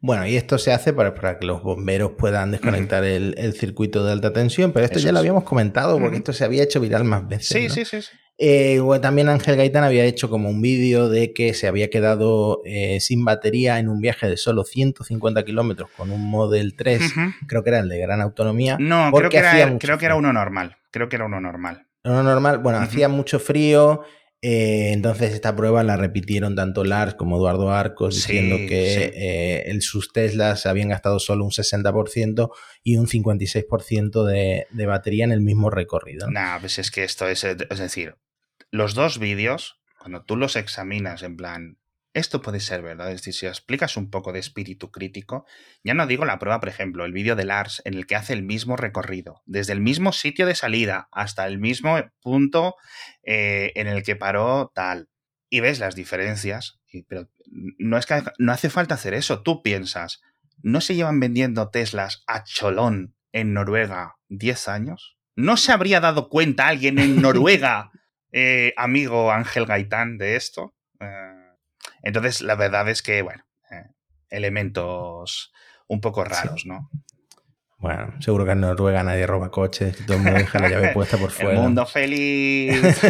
Bueno, y esto se hace para, para que los bomberos puedan desconectar el, el circuito de alta tensión, pero esto
Eso
ya lo habíamos comentado porque esto se había hecho viral más veces.
Sí,
¿no?
sí, sí, sí.
Eh, también Ángel Gaitán había hecho como un vídeo de que se había quedado eh, sin batería en un viaje de solo 150 kilómetros con un Model 3,
Ujú.
creo que era el de gran autonomía.
No, creo que, era, creo que era uno normal. Creo que era uno normal.
No, normal. Bueno, hacía mucho frío. Eh, entonces esta prueba la repitieron tanto Lars como Eduardo Arcos
Sí,
diciendo que
sí.
eh, el, sus Teslas habían gastado solo un 60% y un 56% de, de batería en el mismo recorrido. ¿no?
Nah, pues es que esto es. Es decir, los dos vídeos, cuando tú los examinas en plan. Esto puede ser verdad, es decir, si explicas un poco de espíritu crítico, ya no digo la prueba, por ejemplo, el vídeo de Lars en el que hace el mismo recorrido, desde el mismo sitio de salida hasta el mismo punto eh, en el que paró tal, y ves las diferencias, y- pero no es que no hace falta hacer eso, tú piensas, ¿no se llevan vendiendo Teslas a cholón en Noruega 10 años? ¿No se habría dado cuenta alguien en Noruega, eh, amigo Ángel Gaitán, de esto? Eh, entonces, la verdad es que, bueno, eh, elementos un poco raros, ¿no?
Bueno, seguro que en Noruega nadie roba coches, todo el mundo deja la llave puesta por fuera.
El mundo feliz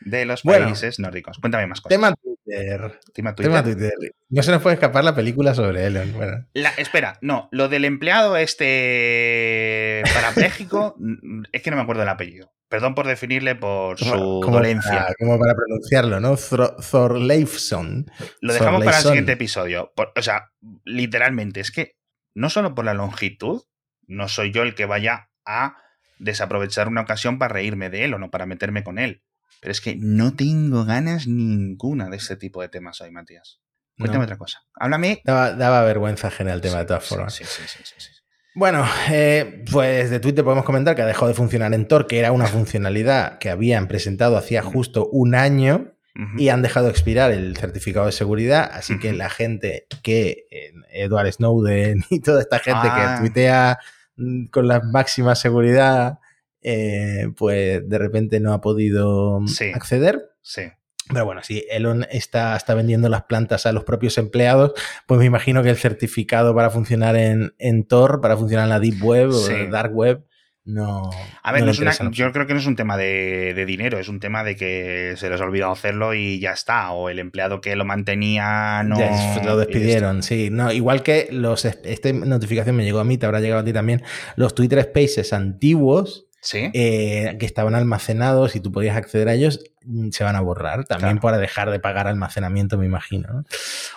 de los
Bueno.
países nórdicos. Cuéntame más cosas.
Tema Twitter.
Tema Twitter.
Tema Twitter. No se nos puede escapar la película sobre Elon. Bueno,
La- espera, no, lo del empleado este parapléjico, mm, es que no me acuerdo del apellido. Perdón por definirle por su
como
dolencia.
Para, como para pronunciarlo, ¿no? Thor- Thorleifson.
Lo dejamos para el siguiente episodio. Por- o sea, literalmente, es que no solo por la longitud, no soy yo el que vaya a desaprovechar una ocasión para reírme de él o no para meterme con él. Pero es que no tengo ganas ninguna de este tipo de temas hoy, Matías. Cuéntame
No.
otra cosa. Háblame.
Daba, daba vergüenza ajena el tema de todas formas.
sí, sí, sí, sí, sí.
Bueno, eh, pues de Twitter podemos comentar que ha dejado de funcionar en Tor, que era una funcionalidad que habían presentado hacía justo un año y han dejado expirar el certificado de seguridad. Así que la gente que, eh, Edward Snowden y toda esta gente
Ah.
que tuitea mm, con la máxima seguridad, eh, pues de repente no ha podido
Sí.
acceder.
Sí.
Pero bueno, si Elon está, está vendiendo las plantas a los propios empleados, pues me imagino que el certificado para funcionar en, en Tor, para funcionar en la Deep Web
Sí.
o Dark Web, no.
A ver,
no
no
le
es una-
interesa, ¿no?
yo creo que no es un tema de, de dinero, es un tema de que se les ha olvidado hacerlo y ya está. O el empleado que lo mantenía no.
Ya, lo despidieron, sí. No, igual que los. Esta notificación me llegó a mí, te habrá llegado a ti también. Los Twitter Spaces antiguos.
Sí.
eh, que estaban almacenados y tú podías acceder a ellos, mm, se van a borrar. También
Claro.
para dejar de pagar almacenamiento, me imagino. ¿no?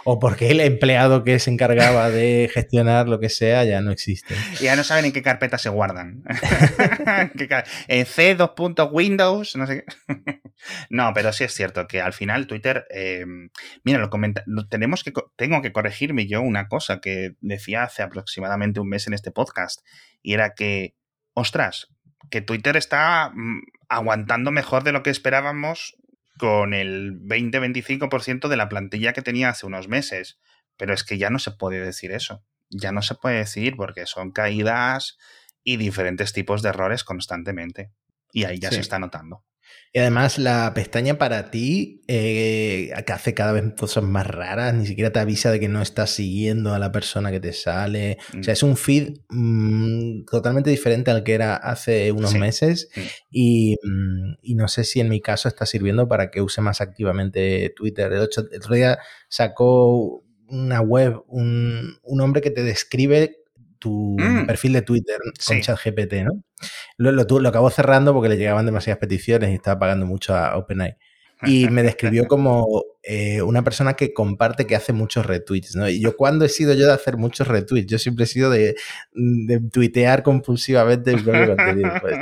O porque el empleado que se encargaba de gestionar lo que sea ya no existe.
Ya no saben en qué carpeta se guardan. ¿Qué ca- en C2.Windows, no sé qué. no, pero sí es cierto que al final Twitter, eh, mira, lo comenta, lo tenemos que, tengo que corregirme yo una cosa que decía hace aproximadamente un mes en este podcast, y era que, ostras, que Twitter está mm, aguantando mejor de lo que esperábamos con el 20-25% de la plantilla que tenía hace unos meses. pero es que ya no se puede decir eso. Ya no se puede decir porque son caídas y diferentes tipos de errores constantemente. Y ahí ya se está notando.
Y además la pestaña para ti, eh, que hace cada vez cosas más raras, ni siquiera te avisa de que no estás siguiendo a la persona que te sale. O sea, mm. es un feed mm, totalmente diferente al que era hace unos meses mm. y, no sé si en mi caso está sirviendo para que use más activamente Twitter. El, otro día sacó una web, un, un hombre que te describe tu mm. perfil de Twitter con ChatGPT, ¿no? Lo, lo, lo, acabó cerrando porque le llegaban demasiadas peticiones y estaba pagando mucho a OpenAI. Y me describió como eh, una persona que comparte, que hace muchos retweets, ¿no? Y yo, ¿cuándo he sido yo de hacer muchos retweets? Yo siempre he sido de, de tuitear compulsivamente el propio contenido. Pues,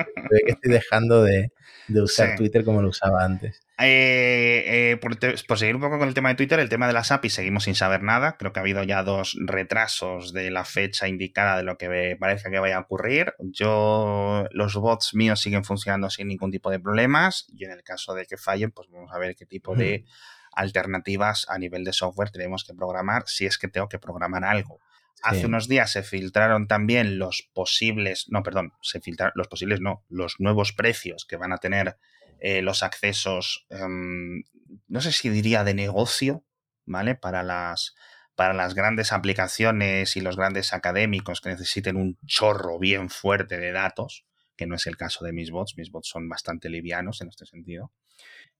que estoy dejando de, de usar Twitter como lo usaba antes.
Eh, eh, por, seguir un poco con el tema de Twitter, el tema de las APIs seguimos sin saber nada. Creo que ha habido ya dos retrasos de la fecha indicada de lo que parece que vaya a ocurrir. Yo, los bots míos siguen funcionando sin ningún tipo de problemas y en el caso de que fallen, pues vamos a ver qué tipo de alternativas a nivel de software tenemos que programar si es que tengo que programar algo. Hace unos días se filtraron también los posibles, no, perdón, se filtraron los posibles, no, los nuevos precios que van a tener eh, los accesos, em, no sé si diría de negocio, ¿vale? Para las, para las grandes aplicaciones y los grandes académicos que necesiten un chorro bien fuerte de datos, que no es el caso de mis bots, mis bots son bastante livianos en este sentido.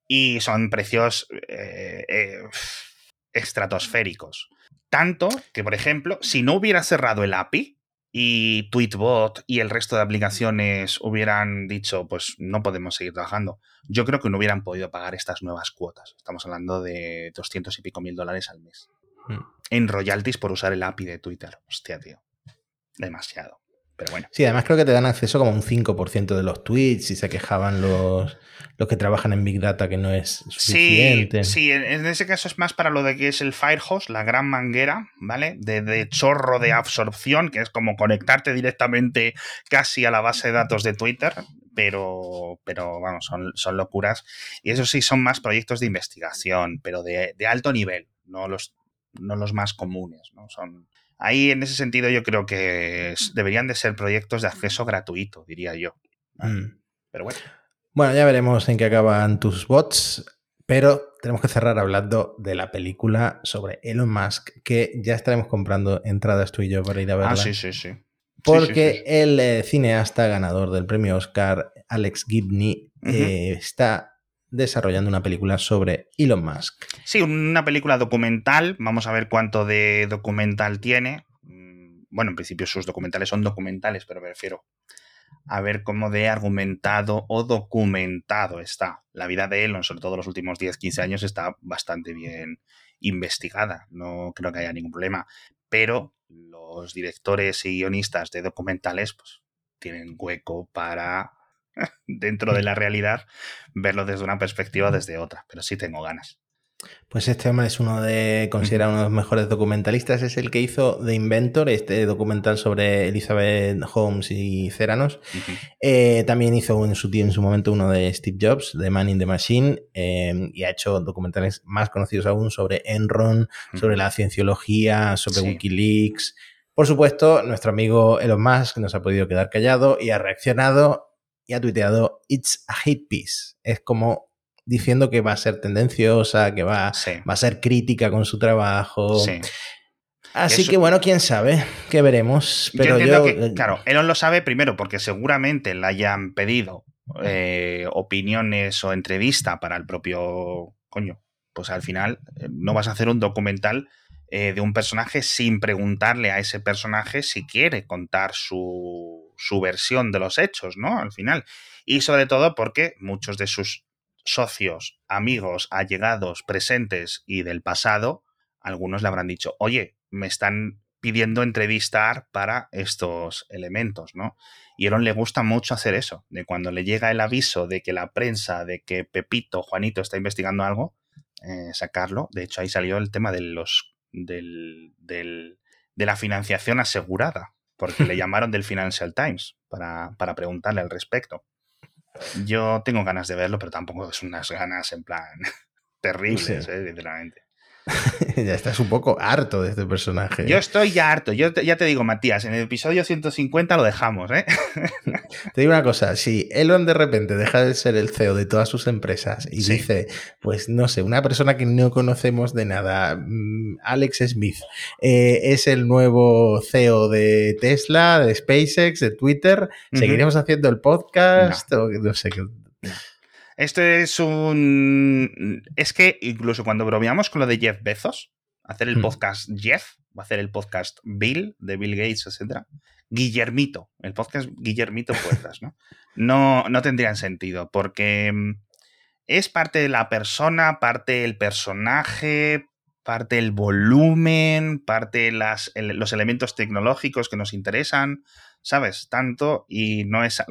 Y son precios eh, eh, estratosféricos. Tanto que, por ejemplo, si no hubiera cerrado el API, y Tweetbot y el resto de aplicaciones hubieran dicho, pues no podemos seguir trabajando, yo creo que no hubieran podido pagar estas nuevas cuotas. Estamos hablando de 200 y pico mil dólares al mes. Hmm. En royalties por usar el API de Twitter. Hostia, tío. Demasiado. Pero bueno.
Sí, además creo que te dan acceso como un 5% de los tweets y se quejaban los, los que trabajan en Big Data que no es suficiente.
Sí, sí, en ese caso es más para lo de que es el Firehose, la gran manguera, ¿vale? De, chorro de absorción, que es como conectarte directamente casi a la base de datos de Twitter, pero, pero vamos, son, son locuras. Y eso sí, son más proyectos de investigación, pero de, de alto nivel, no los, no los más comunes, ¿no? Son Ahí, en ese sentido, yo creo que deberían de ser proyectos de acceso gratuito, diría yo. Mm. Pero bueno.
Bueno, ya veremos en qué acaban tus bots, pero tenemos que cerrar hablando de la película sobre Elon Musk, que ya estaremos comprando entradas tú y yo para ir a verla.
Ah, sí, sí, sí.
Porque el eh, cineasta ganador del premio Oscar, Alex Gibney, eh, está desarrollando una película sobre Elon Musk.
Sí, una película documental. Vamos a ver cuánto de documental tiene. Mm, bueno, en principio sus documentales son documentales, pero me refiero a ver cómo de argumentado o documentado está. La vida de Elon, sobre todo los últimos 10-15 años, está bastante bien investigada. No creo que haya ningún problema. Pero los directores y guionistas de documentales, pues tienen hueco para dentro de la realidad, verlo desde una perspectiva o desde otra, pero sí tengo ganas.
Pues este hombre es uno de, considera uno de los mejores documentalistas, es el que hizo The Inventor, este documental sobre Elizabeth Holmes y Ceranos. Eh, también hizo en su, en su momento uno de Steve Jobs, The Man in the Machine, eh, y ha hecho documentales más conocidos aún sobre Enron, sobre la cienciología, sobre Wikileaks. Por supuesto, nuestro amigo Elon Musk nos ha podido quedar callado y ha reaccionado y ha tuiteado It's a hate piece. Es como diciendo que va a ser tendenciosa, que va, va a ser crítica con su trabajo. Así que bueno, quién sabe, que veremos. Pero yo,
que, claro, Elon lo sabe primero porque seguramente le hayan pedido eh, opiniones o entrevista para el propio coño. Pues al final eh, no vas a hacer un documental eh, de un personaje sin preguntarle a ese personaje si quiere contar su, su versión de los hechos, ¿no? Al final. Y sobre todo porque muchos de sus socios, amigos, allegados, presentes y del pasado, algunos le habrán dicho, oye, me están pidiendo entrevistar para estos elementos, ¿no? Y Aaron le gusta mucho hacer eso, de cuando le llega el aviso de que la prensa, de que Pepito, Juanito está investigando algo, eh, sacarlo. De hecho, ahí salió el tema de los del, de la financiación asegurada, porque le llamaron del Financial Times para, preguntarle al respecto. Yo tengo ganas de verlo, pero tampoco es unas ganas en plan terribles, eh, literalmente.
ya estás un poco harto de este personaje.
Yo estoy ya harto. Yo te, ya te digo, Matías, en el episodio 150 lo dejamos, ¿eh?
te digo una cosa, si Elon de repente deja de ser el CEO de todas sus empresas y dice, pues no sé, una persona que no conocemos de nada, mm, Alex Smith, eh, es el nuevo CEO de Tesla, de SpaceX, de Twitter, ¿seguiremos haciendo el podcast? No, o, no sé qué.
Esto es un. Es que incluso cuando bromeamos con lo de Jeff Bezos, hacer el hmm. podcast Jeff, o hacer el podcast Bill, de Bill Gates, etc. Guillermito, el podcast Guillermito Puertas, ¿no? No, no tendrían sentido, porque mm, es parte de la persona, parte del personaje, parte del volumen, parte de las, los elementos tecnológicos que nos interesan, ¿sabes? Tanto, y no es.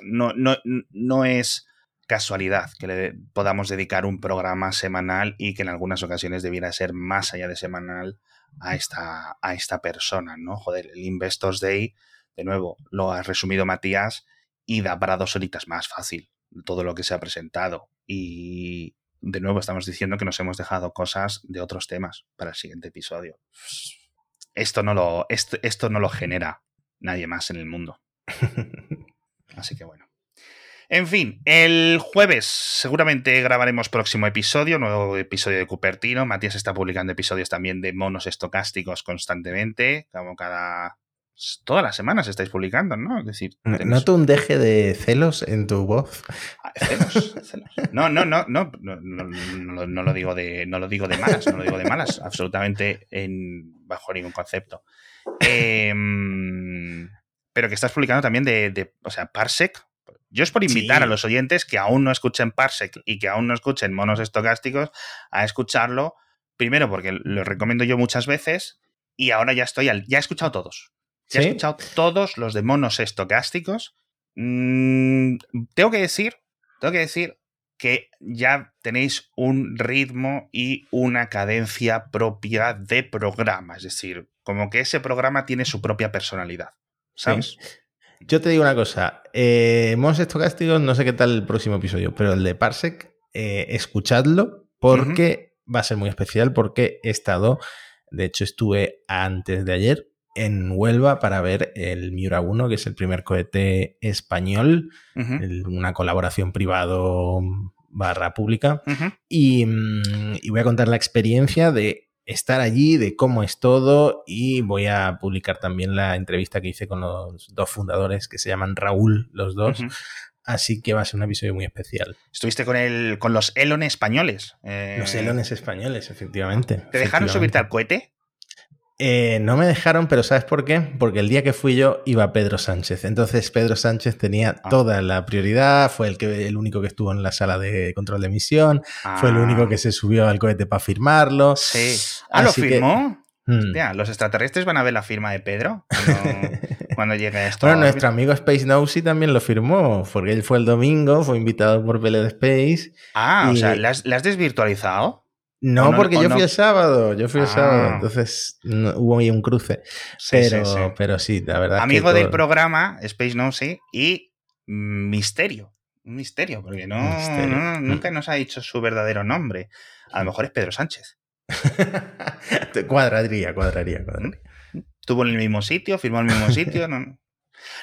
No, no, no es casualidad que le podamos dedicar un programa semanal y que en algunas ocasiones debiera ser más allá de semanal a esta, a esta persona, ¿no? Joder, el Investors Day, de nuevo, lo ha resumido Matías y da para dos horitas más fácil todo lo que se ha presentado. Y de nuevo estamos diciendo que nos hemos dejado cosas de otros temas para el siguiente episodio. Esto no lo, esto, esto no lo genera nadie más en el mundo. Así que bueno. En fin, el jueves seguramente grabaremos próximo episodio, nuevo episodio de Cupertino. Matías está publicando episodios también de monos estocásticos constantemente, como cada todas las semanas estáis publicando, ¿no? Es decir,
noto un deje de celos en tu voz.
Ah, celos, celos. No, no, no, no, no, no, no, lo digo de, no lo digo de malas, no lo digo de malas, absolutamente en, bajo ningún concepto. Em, pero que estás publicando también de, de, o sea, Parsec, yo es por invitar a los oyentes que aún no escuchen Parsec y que aún no escuchen monos estocásticos a escucharlo. Primero, porque lo recomiendo yo muchas veces y ahora ya estoy al. Ya he escuchado todos. Ya he escuchado todos los de monos estocásticos. Mm, tengo que decir, tengo que decir que ya tenéis un ritmo y una cadencia propia de programa. Es decir, como que ese programa tiene su propia personalidad. ¿Sabes?
Yo te digo una cosa, eh, Mons Estocásticos, no sé qué tal el próximo episodio, pero el de Parsec, eh, escuchadlo porque va a ser muy especial porque he estado, de hecho estuve antes de ayer en Huelva para ver el Miura 1, que es el primer cohete español, una colaboración privado barra pública, y, mm, y voy a contar la experiencia de estar allí, de cómo es todo y voy a publicar también la entrevista que hice con los dos fundadores que se llaman Raúl, los dos. Así que va a ser un episodio muy especial.
Estuviste con el, con los Elon españoles.
Los Elones españoles, efectivamente.
¿Te dejaron subirte al cohete?
Eh, no me dejaron, pero ¿sabes por qué? Porque el día que fui yo iba Pedro Sánchez. Entonces Pedro Sánchez tenía ah. toda la prioridad, fue el, que, el único que estuvo en la sala de control de emisión, fue el único ah. que se subió al cohete para firmarlo.
Sí. Ah, ¿lo firmó? Hmm. ¿los extraterrestres van a ver la firma de Pedro cuando, llegue esto?
Bueno, nuestro amigo Space Nosy también lo firmó, porque él fue el domingo, fue invitado por de Space.
Ah, o sea, ¿le has desvirtualizado?
No, porque yo fui el sábado, yo fui el sábado, ah. entonces hubo ahí un cruce. pero, sí, pero sí, la verdad.
Amigo del programa, Space No sí, y Misterio. Un misterio, porque no, nunca nos ha dicho su verdadero nombre. A lo mejor es Pedro Sánchez.
cuadraría, cuadraría, cuadraría.
Estuvo en el mismo sitio, firmó en el mismo sitio. no,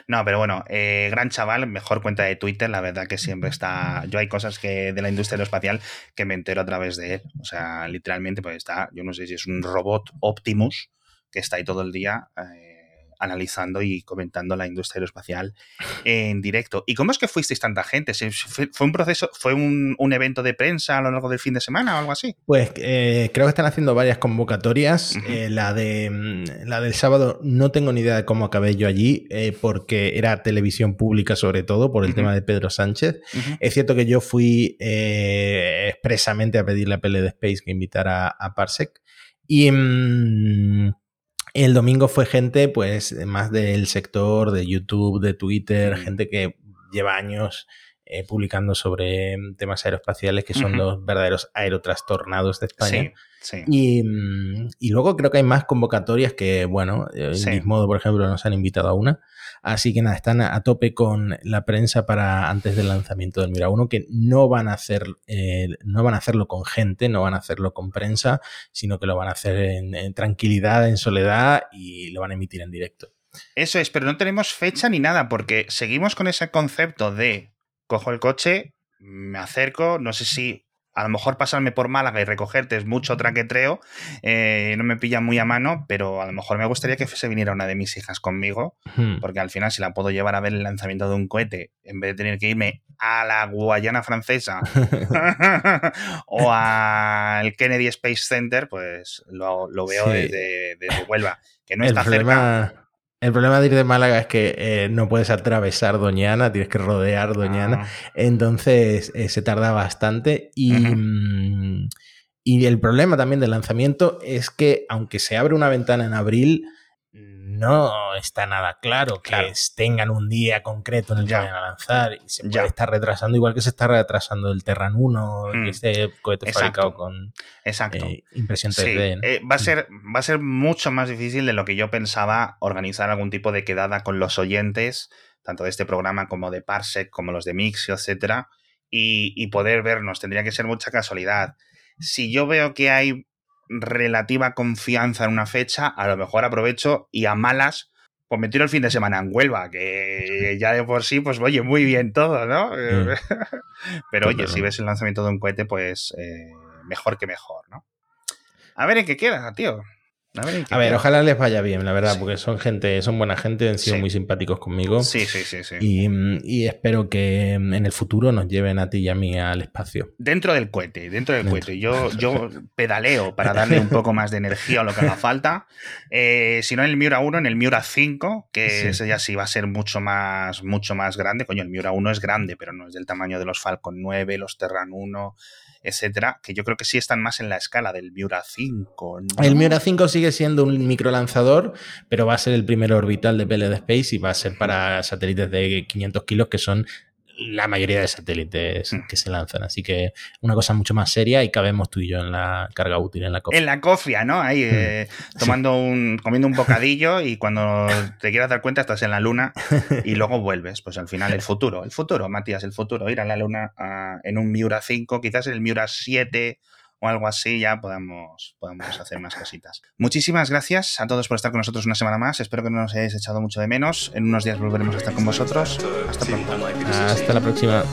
no, pero bueno, eh, gran chaval, mejor cuenta de Twitter, la verdad que siempre está. Yo hay cosas que de la industria aeroespacial que me entero a través de él. O sea, literalmente, pues está, yo no sé si es un robot Optimus que está ahí todo el día. Eh, analizando y comentando la industria aeroespacial en directo. ¿Y cómo es que fuisteis tanta gente? ¿Fue un proceso, fue un, evento de prensa a lo largo del fin de semana o algo así?
Pues eh, creo que están haciendo varias convocatorias. Eh, la, de, mm, la del sábado no tengo ni idea de cómo acabé yo allí, eh, porque era televisión pública sobre todo, por el tema de Pedro Sánchez. Es cierto que yo fui expresamente a pedirle a PLD Space que invitara a Parsec. Y, mm, el domingo fue gente, pues, más del sector de YouTube, de Twitter, gente que lleva años eh, publicando sobre temas aeroespaciales que son los verdaderos aerotrastornados de España.
Sí,
mm, Y, luego creo que hay más convocatorias que, bueno, en sí. modo, por ejemplo, nos han invitado a una. Así que nada, están a, tope con la prensa para antes del lanzamiento del Mira 1, que no van a hacer, eh, no van a hacerlo con gente, no van a hacerlo con prensa, sino que lo van a hacer en tranquilidad, en soledad y lo van a emitir en directo.
Eso es, pero no tenemos fecha ni nada, porque seguimos con ese concepto de cojo el coche, me acerco, no sé si a lo mejor pasarme por Málaga y recogerte es mucho traquetreo, eh, no me pilla muy a mano, pero a lo mejor me gustaría que se viniera una de mis hijas conmigo, porque al final si la puedo llevar a ver el lanzamiento de un cohete, en vez de tener que irme a la Guayana francesa o al Kennedy Space Center, pues lo, veo desde, Huelva, que no está cerca.
El problema de ir de Málaga es que eh, no puedes atravesar Doñana, tienes que rodear Doñana. Ah. Entonces eh, se tarda bastante. Y, y el problema también del lanzamiento es que, aunque se abre una ventana en abril, no está nada claro que tengan un día concreto en el que vayan a lanzar y se puede estar retrasando, igual que se está retrasando el Terran 1, mm. este cohete fabricado con
Exacto.
Eh, impresión 3D.
Eh, va, a ser, va a ser mucho más difícil de lo que yo pensaba organizar algún tipo de quedada con los oyentes, tanto de este programa como de Parsec, como los de Mixio, etcétera, y, y poder vernos. Tendría que ser mucha casualidad. Si yo veo que hay relativa confianza en una fecha, a lo mejor aprovecho y a malas, pues me tiro el fin de semana en Huelva, que ya de por sí, pues oye, muy bien todo, ¿no? Pero oye, si ves el lanzamiento de un cohete, pues eh, mejor que mejor, ¿no? A ver en qué queda, tío.
A ver, ojalá les vaya bien, la verdad, porque son gente, son buena gente, han sido muy simpáticos conmigo.
Sí, sí, sí, sí.
Y, espero que en el futuro nos lleven a ti y a mí al espacio.
Dentro del cohete, dentro del cohete. Yo, yo pedaleo para darle un poco más de energía a lo que haga falta. Eh, si no en el Miura 1, en el Miura 5, que ese ya sí va a ser mucho más, mucho más grande. Coño, el Miura 1 es grande, pero no es del tamaño de los Falcon 9, los Terran 1 etcétera, que yo creo que sí están más en la escala del Miura 5.
El Miura 5 sigue siendo un microlanzador, pero va a ser el primer orbital de PLD Space y va a ser para satélites de 500 kilos, que son la mayoría de satélites mm. que se lanzan. Así que una cosa mucho más seria y cabemos tú y yo en la carga útil, en la cofia.
En la cofia, ¿no? Ahí mm. eh, tomando un, comiendo un bocadillo y cuando te quieras dar cuenta estás en la luna y luego vuelves. Pues al final el futuro, el futuro, Matías, el futuro, ir a la luna en un Miura 5, quizás el Miura 7 o algo así, ya podamos, podamos hacer más cositas. Muchísimas gracias a todos por estar con nosotros una semana más. Espero que no nos hayáis echado mucho de menos. En unos días volveremos a estar con vosotros. Hasta pronto.
Hasta la próxima.